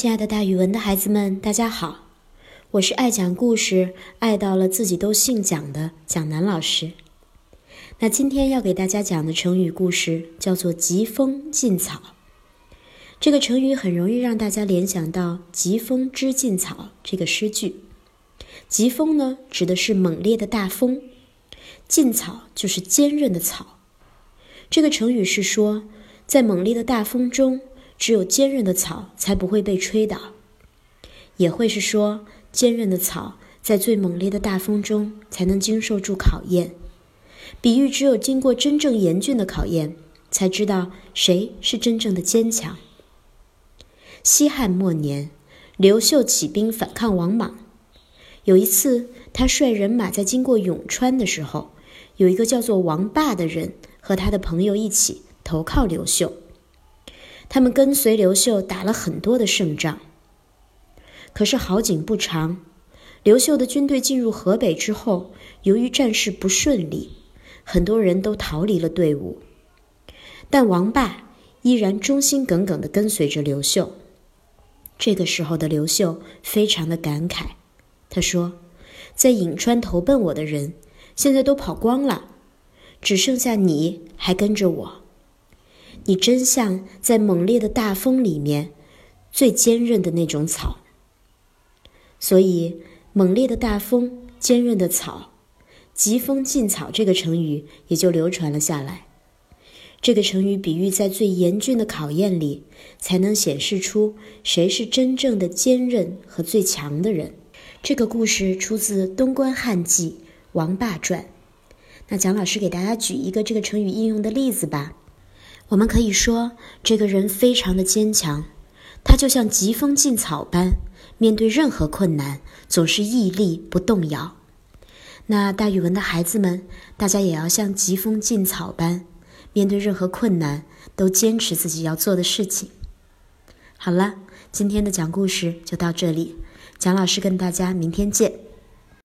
亲爱的，大语文的孩子们，大家好！我是爱讲故事、爱到了自己都姓蒋的蒋楠老师。那今天要给大家讲的成语故事叫做“疾风劲草”。这个成语很容易让大家联想到“疾风知劲草”这个诗句。疾风呢，指的是猛烈的大风；劲草就是坚韧的草。这个成语是说，在猛烈的大风中。只有坚韧的草才不会被吹倒，也会是说，坚韧的草在最猛烈的大风中才能经受住考验。比喻只有经过真正严峻的考验，才知道谁是真正的坚强。西汉末年，刘秀起兵反抗王莽。有一次，他率人马在经过永川的时候，有一个叫做王霸的人和他的朋友一起投靠刘秀。他们跟随刘秀打了很多的胜仗，可是好景不长，刘秀的军队进入河北之后，由于战事不顺利，很多人都逃离了队伍，但王霸依然忠心耿耿地跟随着刘秀。这个时候的刘秀非常的感慨，他说：“在颍川投奔我的人，现在都跑光了，只剩下你还跟着我。”你真像在猛烈的大风里面最坚韧的那种草，所以猛烈的大风、坚韧的草、疾风劲草这个成语也就流传了下来。这个成语比喻在最严峻的考验里，才能显示出谁是真正的坚韧和最强的人。这个故事出自《东关汉记·王霸传》。那蒋老师给大家举一个这个成语应用的例子吧。我们可以说，这个人非常的坚强，他就像疾风劲草般，面对任何困难总是屹立不动摇。那大语文的孩子们，大家也要像疾风劲草般，面对任何困难都坚持自己要做的事情。好了，今天的讲故事就到这里，蒋老师跟大家明天见。